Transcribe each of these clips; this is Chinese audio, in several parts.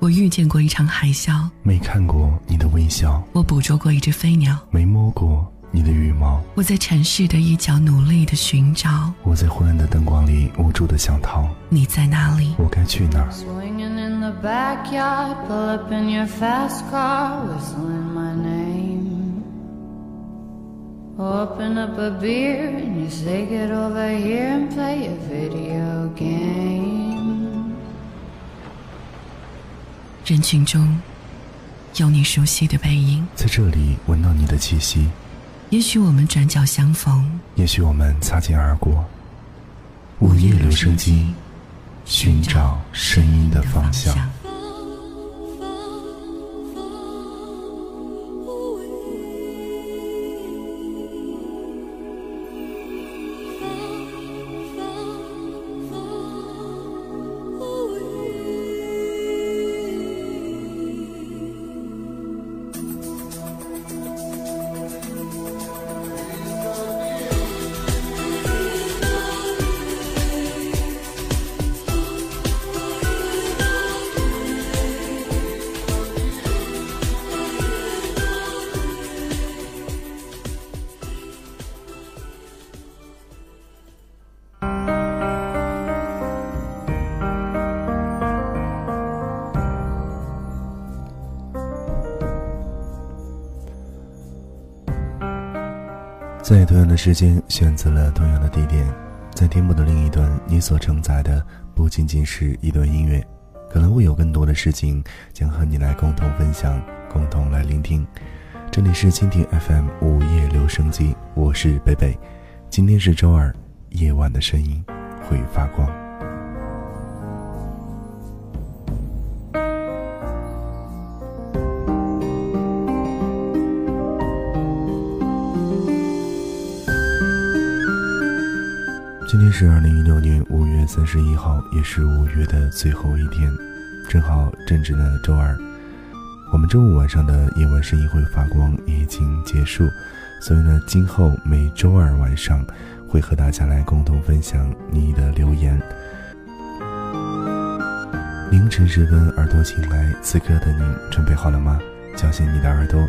我遇见过一场海啸，没看过你的微笑；我捕捉过一只飞鸟，没摸过你的羽毛；我在城市的一角努力的寻找，我在昏暗的灯光里无助的想逃。你在哪里？我该去哪儿？人群中，有你熟悉的背影，在这里闻到你的气息。也许我们转角相逢，也许我们擦肩而过。午夜留声机，寻找声音的方向。在同样的时间，选择了同样的地点，在天幕的另一端，你所承载的不仅仅是一段音乐，可能会有更多的事情将和你来共同分享，共同来聆听。这里是蜻蜓 FM 午夜留声机，我是贝贝。今天是周二，夜晚的声音会发光。是二零一六年五月三十一号，也是五月的最后一天，正好正值呢周二。我们周五晚上的夜晚声音会发光已经结束，所以呢，今后每周二晚上会和大家来共同分享你的留言。凌晨时分，耳朵醒来，此刻的你准备好了吗？叫醒你的耳朵，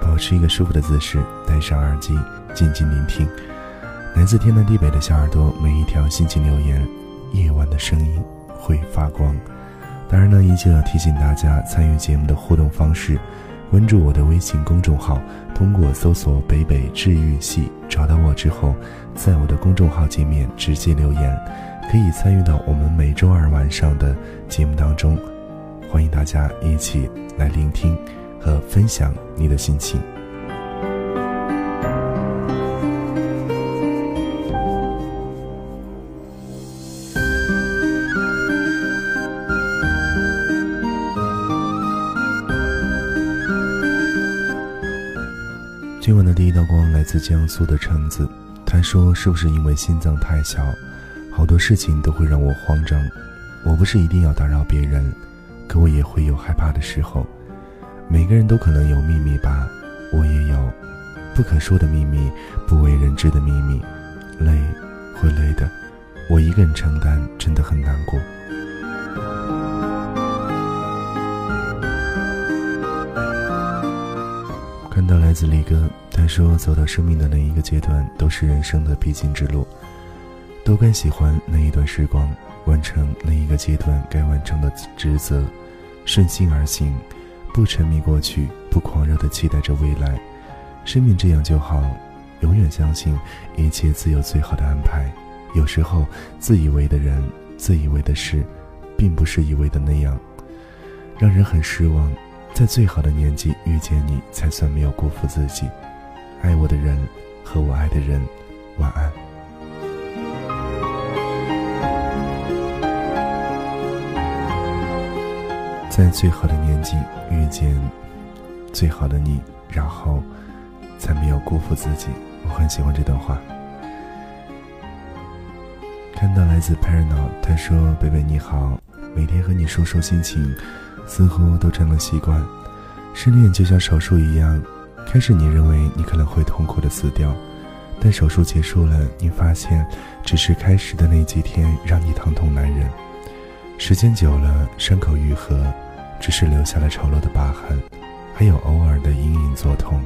保持一个舒服的姿势，戴上耳机，静静聆听。来自天南地北的小耳朵，每一条心情留言，夜晚的声音会发光。当然呢，依旧要提醒大家参与节目的互动方式：关注我的微信公众号，通过搜索“北北治愈系”找到我之后，在我的公众号界面直接留言，可以参与到我们每周二晚上的节目当中。欢迎大家一起来聆听和分享你的心情。江苏的橙子，他说：“是不是因为心脏太小，好多事情都会让我慌张？我不是一定要打扰别人，可我也会有害怕的时候。每个人都可能有秘密吧，我也有不可说的秘密，不为人知的秘密。累，会累的，我一个人承担真的很难过。”看到来自李哥，他说：“走到生命的哪一个阶段，都是人生的必经之路。都该喜欢那一段时光，完成那一个阶段该完成的职责，顺心而行，不沉迷过去，不狂热的期待着未来。生命这样就好，永远相信一切自有最好的安排。有时候，自以为的人，自以为的事，并不是以为的那样，让人很失望。”在最好的年纪遇见你，才算没有辜负自己。爱我的人和我爱的人，晚安。在最好的年纪遇见最好的你，然后才没有辜负自己。我很喜欢这段话。看到来自 Parano，他说：“贝贝你好，每天和你说说心情。”似乎都成了习惯，失恋就像手术一样，开始你认为你可能会痛苦的死掉，但手术结束了，你发现只是开始的那几天让你疼痛难忍，时间久了，伤口愈合，只是留下了丑陋的疤痕，还有偶尔的隐隐作痛。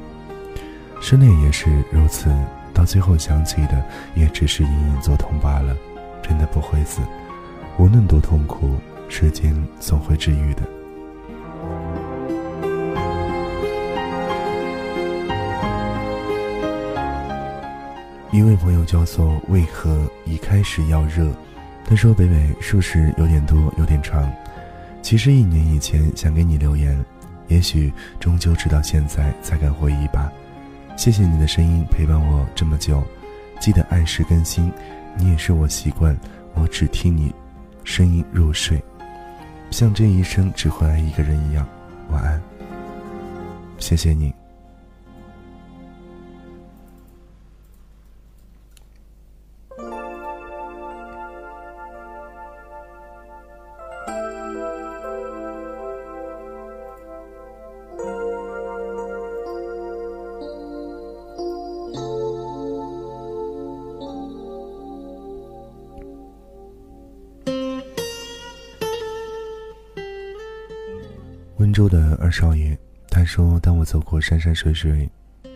失恋也是如此，到最后想起的也只是隐隐作痛罢了，真的不会死。无论多痛苦，时间总会治愈的。一位朋友叫做为何一开始要热？他说：“北北，数是有点多，有点长。其实一年以前想给你留言，也许终究直到现在才敢回忆吧。谢谢你的声音陪伴我这么久，记得按时更新。你也是我习惯，我只听你声音入睡，像这一生只会爱一个人一样。晚安，谢谢你。”少爷，他说：“当我走过山山水水，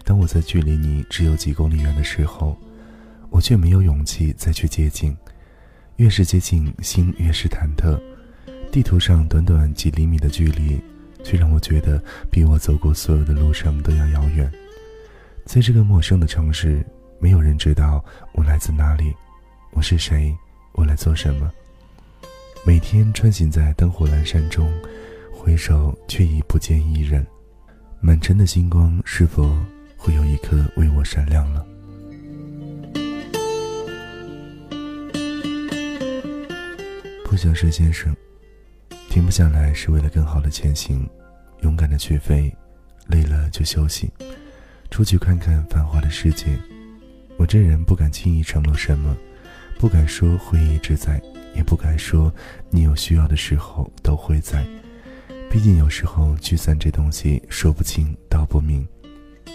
当我在距离你只有几公里远的时候，我却没有勇气再去接近。越是接近，心越是忐忑。地图上短短几厘米的距离，却让我觉得比我走过所有的路程都要遥远。在这个陌生的城市，没有人知道我来自哪里，我是谁，我来做什么。每天穿行在灯火阑珊中。”回首却已不见一人，满城的星光是否会有一颗为我闪亮了？不想是先生，停不下来是为了更好的前行，勇敢的去飞，累了就休息，出去看看繁华的世界。我这人不敢轻易承诺什么，不敢说会一直在，也不敢说你有需要的时候都会在。毕竟有时候聚散这东西说不清道不明，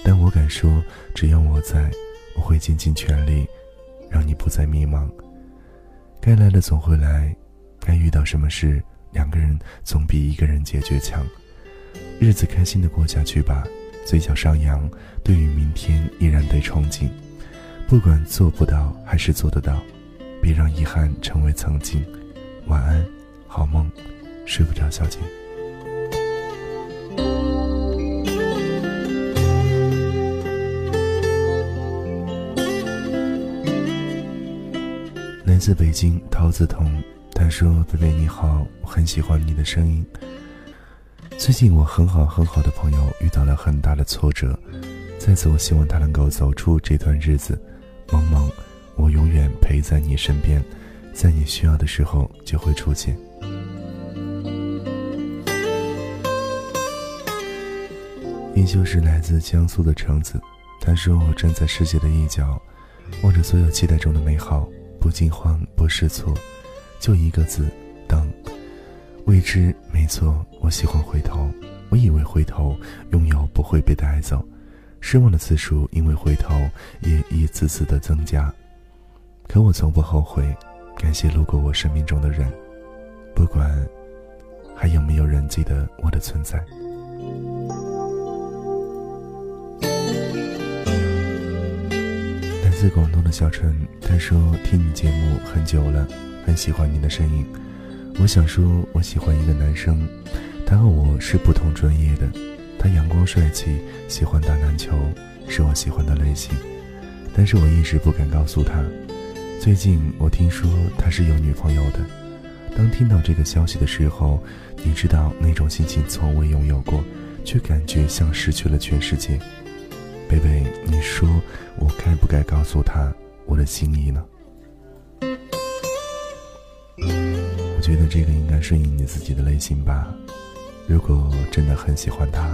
但我敢说，只要我在，我会尽尽全力，让你不再迷茫。该来的总会来，该遇到什么事，两个人总比一个人解决强。日子开心的过下去吧，嘴角上扬，对于明天依然得憧憬。不管做不到还是做得到，别让遗憾成为曾经。晚安，好梦，睡不着，小姐。来自北京陶子彤，他说：“贝贝你好，我很喜欢你的声音。最近我很好很好的朋友遇到了很大的挫折，在此我希望他能够走出这段日子。萌萌，我永远陪在你身边，在你需要的时候就会出现。”依旧是来自江苏的橙子，他说：“我站在世界的一角，望着所有期待中的美好。”不惊慌，不试错，就一个字，等。未知，没错，我喜欢回头。我以为回头，拥有不会被带走。失望的次数，因为回头，也一次次的增加。可我从不后悔，感谢路过我生命中的人，不管还有没有人记得我的存在。自广东的小陈，他说听你节目很久了，很喜欢你的声音。我想说，我喜欢一个男生，他和我是不同专业的。他阳光帅气，喜欢打篮球，是我喜欢的类型。但是我一直不敢告诉他。最近我听说他是有女朋友的。当听到这个消息的时候，你知道那种心情从未拥有过，却感觉像失去了全世界。贝贝，你说我该不该告诉他我的心意呢？我觉得这个应该顺应你自己的内心吧。如果真的很喜欢他，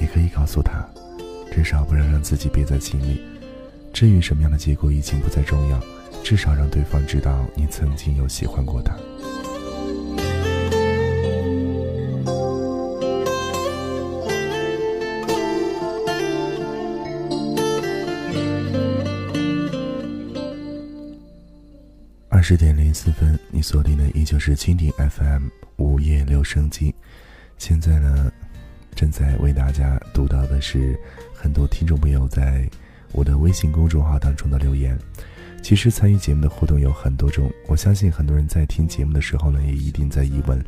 也可以告诉他，至少不要让自己憋在心里。至于什么样的结果已经不再重要，至少让对方知道你曾经有喜欢过他。十点零四分，你锁定的依旧是蜻蜓 FM 午夜留声机。现在呢，正在为大家读到的是很多听众朋友在我的微信公众号当中的留言。其实参与节目的互动有很多种，我相信很多人在听节目的时候呢，也一定在疑问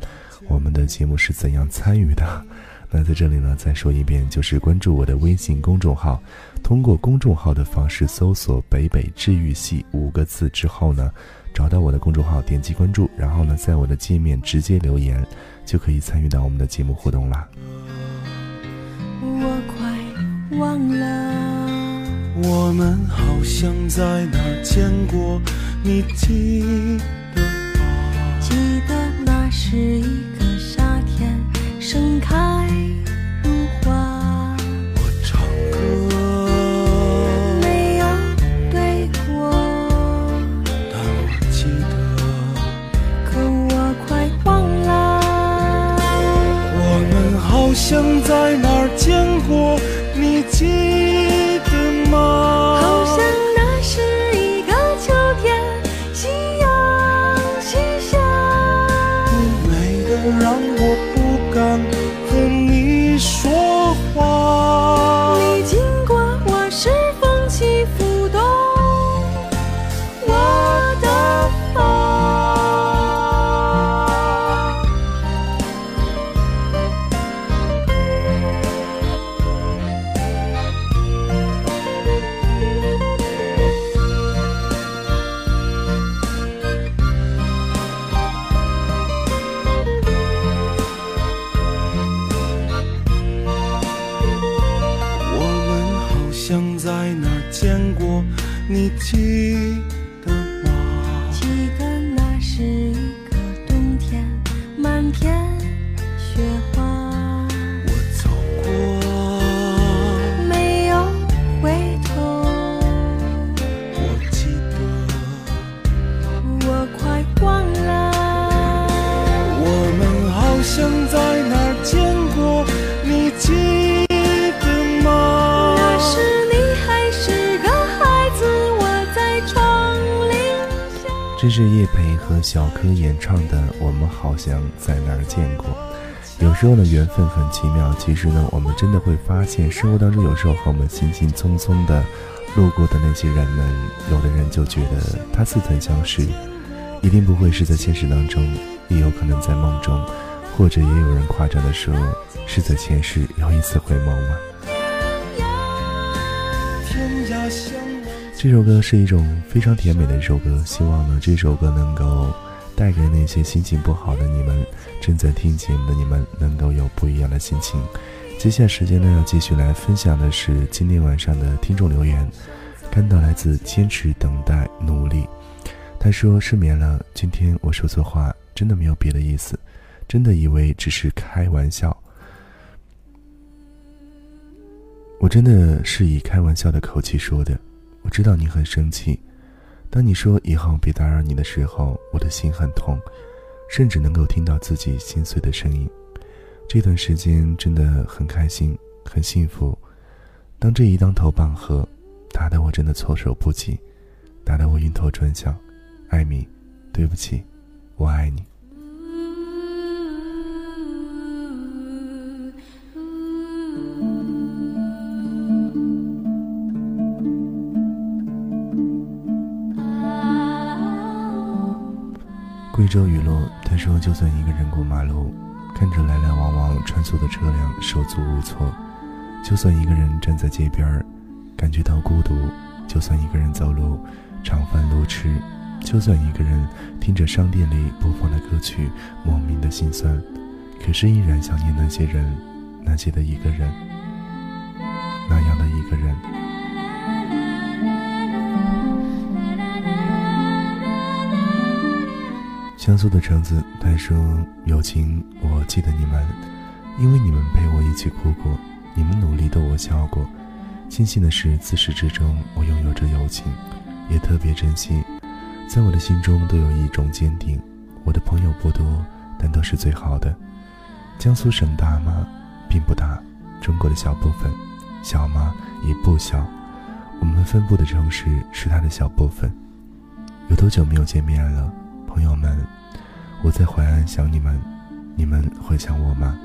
我们的节目是怎样参与的。那在这里呢，再说一遍，就是关注我的微信公众号，通过公众号的方式搜索“北北治愈系”五个字之后呢，找到我的公众号，点击关注，然后呢，在我的界面直接留言，就可以参与到我们的节目互动啦。我快忘了。我们好像在哪儿见过，你记得吗？记得那是一个你这是叶培和小柯演唱的《我们好像在哪儿见过》。有时候呢，缘分很奇妙。其实呢，我们真的会发现，生活当中有时候和我们轻轻匆匆的路过的那些人们，有的人就觉得他似曾相识，一定不会是在现实当中，也有可能在梦中，或者也有人夸张的说是在前世有一次回眸吗？这首歌是一种非常甜美的一首歌，希望呢这首歌能够带给那些心情不好的你们，正在听节目的你们能够有不一样的心情。接下来时间呢要继续来分享的是今天晚上的听众留言，看到来自坚持等待努力，他说失眠了，今天我说错话，真的没有别的意思，真的以为只是开玩笑，我真的是以开玩笑的口气说的。我知道你很生气，当你说以后别打扰你的时候，我的心很痛，甚至能够听到自己心碎的声音。这段时间真的很开心，很幸福。当这一当头棒喝，打得我真的措手不及，打得我晕头转向。艾米，对不起，我爱你。贵州雨落，他说：“就算一个人过马路，看着来来往往穿梭的车辆，手足无措；就算一个人站在街边，感觉到孤独；就算一个人走路，常犯路痴；就算一个人听着商店里播放的歌曲，莫名的心酸，可是依然想念那些人，那些的一个人，那样的一个人。”江苏的橙子他说：“友情，我记得你们，因为你们陪我一起哭过，你们努力逗我笑过。庆幸的是，自始至终我拥有着友情，也特别珍惜，在我的心中都有一种坚定。我的朋友不多，但都是最好的。江苏省大吗？并不大，中国的小部分，小吗？也不小。我们分布的城市是它的小部分。有多久没有见面了，朋友们？”我在淮安想你们，你们会想我吗？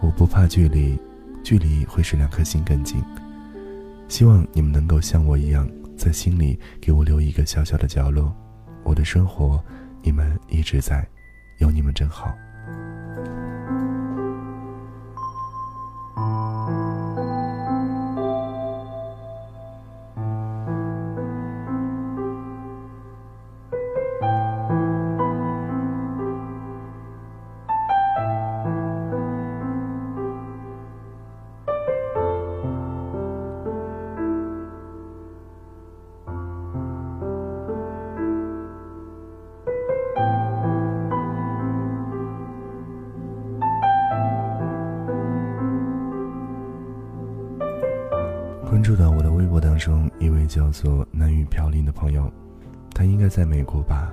我不怕距离，距离会使两颗心更近。希望你们能够像我一样，在心里给我留一个小小的角落。我的生活，你们一直在，有你们真好。中一位叫做南雨飘零的朋友，他应该在美国吧？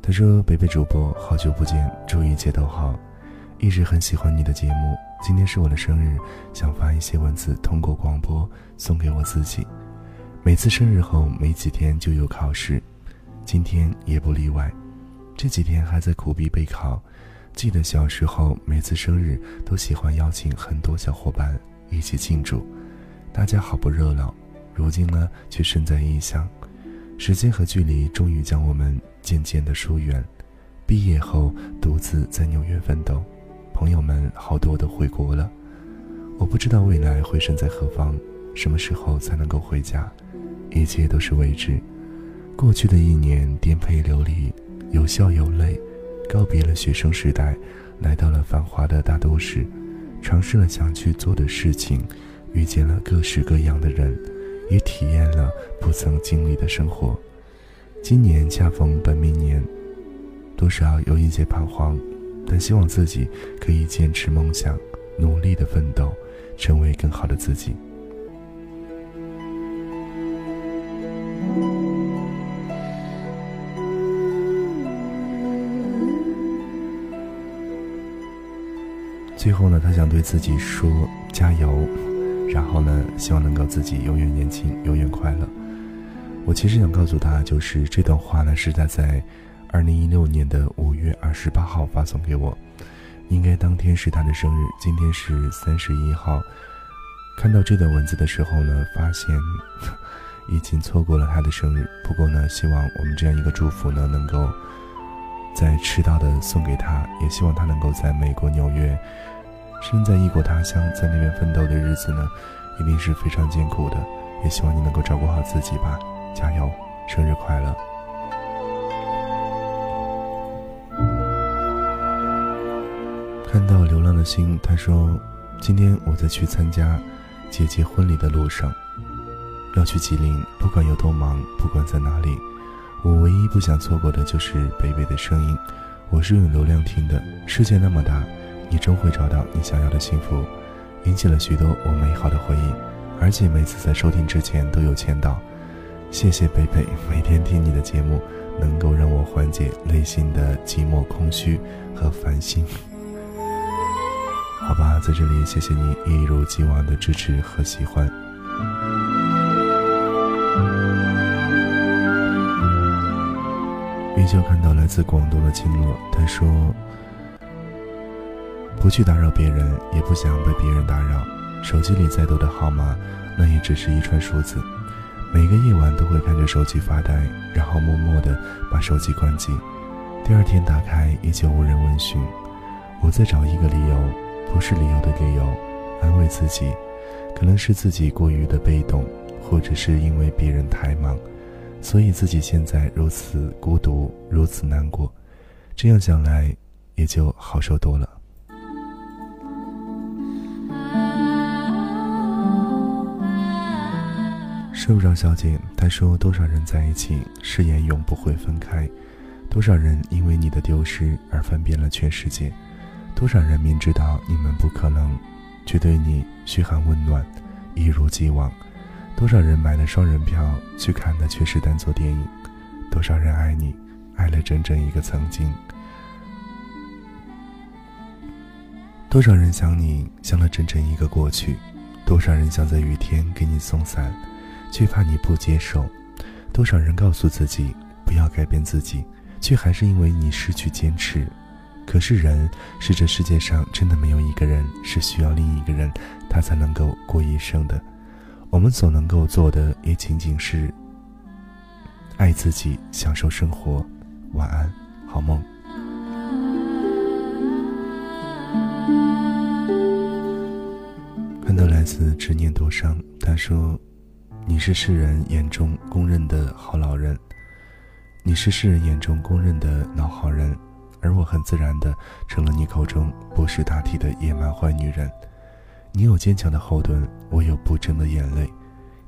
他说：“北北主播，好久不见，祝一切都好，一直很喜欢你的节目。今天是我的生日，想发一些文字通过广播送给我自己。每次生日后没几天就有考试，今天也不例外。这几天还在苦逼备考。记得小时候每次生日都喜欢邀请很多小伙伴一起庆祝。”大家好不热闹，如今呢却身在异乡，时间和距离终于将我们渐渐的疏远。毕业后独自在纽约奋斗，朋友们好多都回国了。我不知道未来会身在何方，什么时候才能够回家，一切都是未知。过去的一年颠沛流离，有笑有泪，告别了学生时代，来到了繁华的大都市，尝试了想去做的事情。遇见了各式各样的人，也体验了不曾经历的生活。今年恰逢本命年，多少有一些彷徨，但希望自己可以坚持梦想，努力的奋斗，成为更好的自己。最后呢，他想对自己说：加油！然后呢，希望能够自己永远年轻，永远快乐。我其实想告诉他，就是这段话呢，是他在二零一六年的五月二十八号发送给我，应该当天是他的生日，今天是三十一号。看到这段文字的时候呢，发现 已经错过了他的生日。不过呢，希望我们这样一个祝福呢，能够在迟到的送给他，也希望他能够在美国纽约。身在异国他乡，在那边奋斗的日子呢，一定是非常艰苦的。也希望你能够照顾好自己吧，加油，生日快乐！看到流浪的心，他说：“今天我在去参加姐姐婚礼的路上，要去吉林。不管有多忙，不管在哪里，我唯一不想错过的就是北北的声音。我是用流量听的，世界那么大。”你终会找到你想要的幸福，引起了许多我美好的回忆，而且每次在收听之前都有签到。谢谢贝贝，每天听你的节目，能够让我缓解内心的寂寞、空虚和烦心。好吧，在这里谢谢你一如既往的支持和喜欢。依旧看到来自广东的青落，他说。不去打扰别人，也不想被别人打扰。手机里再多的号码，那也只是一串数字。每个夜晚都会看着手机发呆，然后默默地把手机关机。第二天打开，依旧无人问询。我在找一个理由，不是理由的理由，安慰自己，可能是自己过于的被动，或者是因为别人太忙，所以自己现在如此孤独，如此难过。这样想来，也就好受多了。睡不着小姐，她说：“多少人在一起，誓言永不会分开；多少人因为你的丢失而翻遍了全世界；多少人明知道你们不可能，却对你嘘寒问暖，一如既往；多少人买了双人票去看的却是单座电影；多少人爱你，爱了整整一个曾经；多少人想你，想了整整一个过去；多少人想在雨天给你送伞。”却怕你不接受，多少人告诉自己不要改变自己，却还是因为你失去坚持，可是人是这世界上真的没有一个人是需要另一个人，他才能够过一生的。我们所能够做的也仅仅是爱自己，享受生活。晚安，好梦。看到来自执念多伤，他说：“你是世人眼中公认的好老人，你是世人眼中公认的老好人，而我很自然的成了你口中不识大体的野蛮坏女人。你有坚强的后盾，我有不争的眼泪；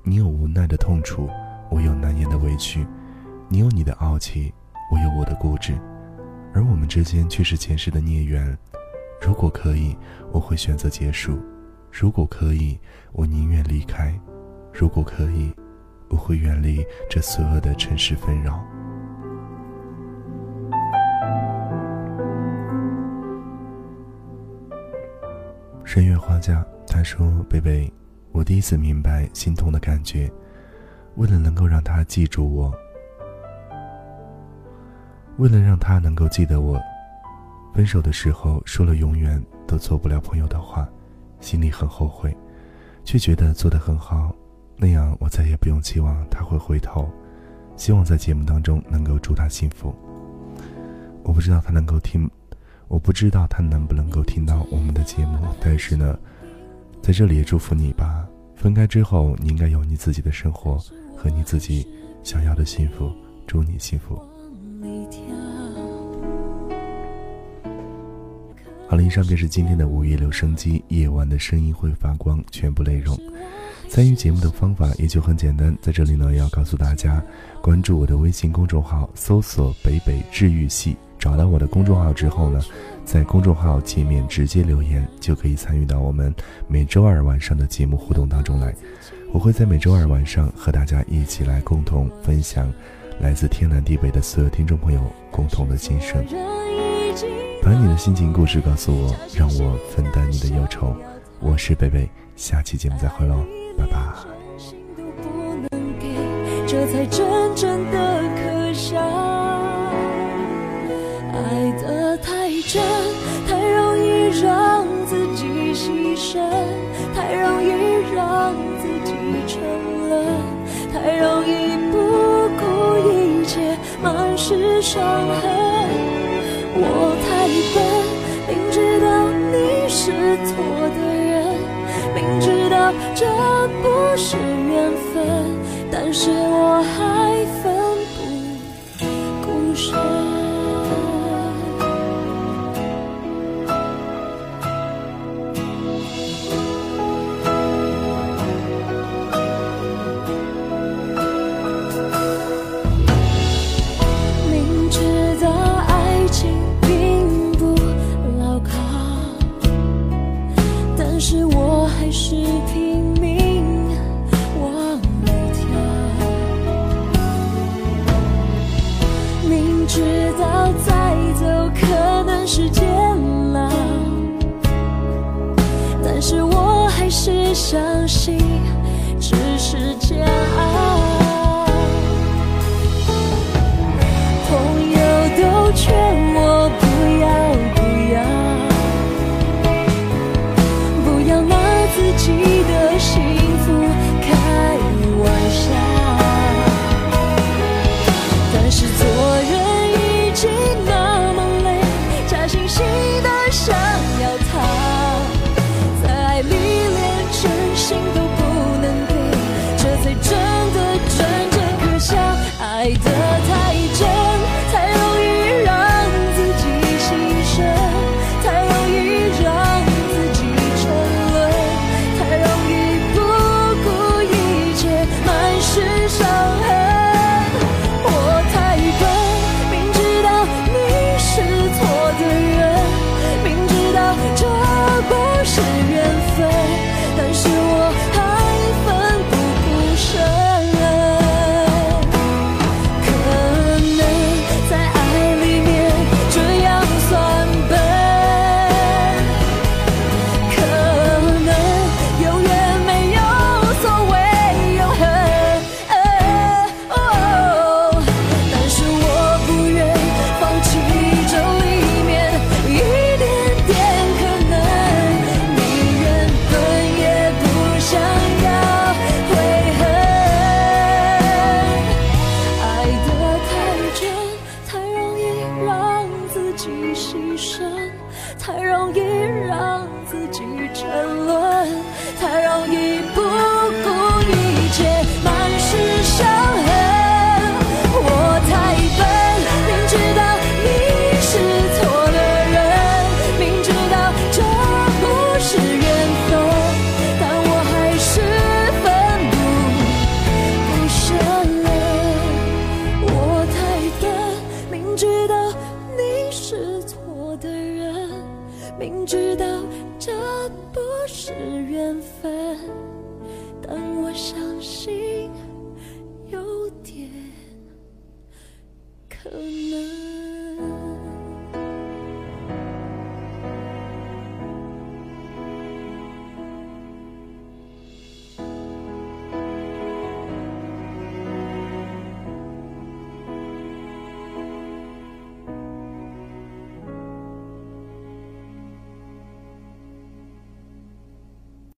你有无奈的痛楚，我有难言的委屈；你有你的傲气，我有我的固执，而我们之间却是前世的孽缘。如果可以，我会选择结束。”如果可以，我宁愿离开；如果可以，我会远离这所有的尘世纷扰。深月花家，他说：“贝贝，我第一次明白心痛的感觉。为了能够让他记住我，为了让他能够记得我，分手的时候说了永远都做不了朋友的话。”心里很后悔，却觉得做得很好，那样我再也不用期望他会回头。希望在节目当中能够祝他幸福。我不知道他能够听，我不知道他能不能够听到我们的节目，但是呢，在这里也祝福你吧。分开之后，你应该有你自己的生活和你自己想要的幸福。祝你幸福。好了，以上便是今天的午夜留声机，夜晚的声音会发光，全部内容。参与节目的方法也就很简单，在这里呢要告诉大家，关注我的微信公众号，搜索“北北治愈系”，找到我的公众号之后呢，在公众号界面直接留言，就可以参与到我们每周二晚上的节目互动当中来。我会在每周二晚上和大家一起来共同分享来自天南地北的所有听众朋友共同的心声。把你的心情故事告诉我，让我分担你的忧愁。我是北北，下期节目再会喽，拜拜。这才真正的可笑。爱得太真，太容易让自己牺牲，太容易让自己沉沦，太容易不顾一切，满是伤痕。我太笨，明知道你是错的人，这不是缘分，但是我还奋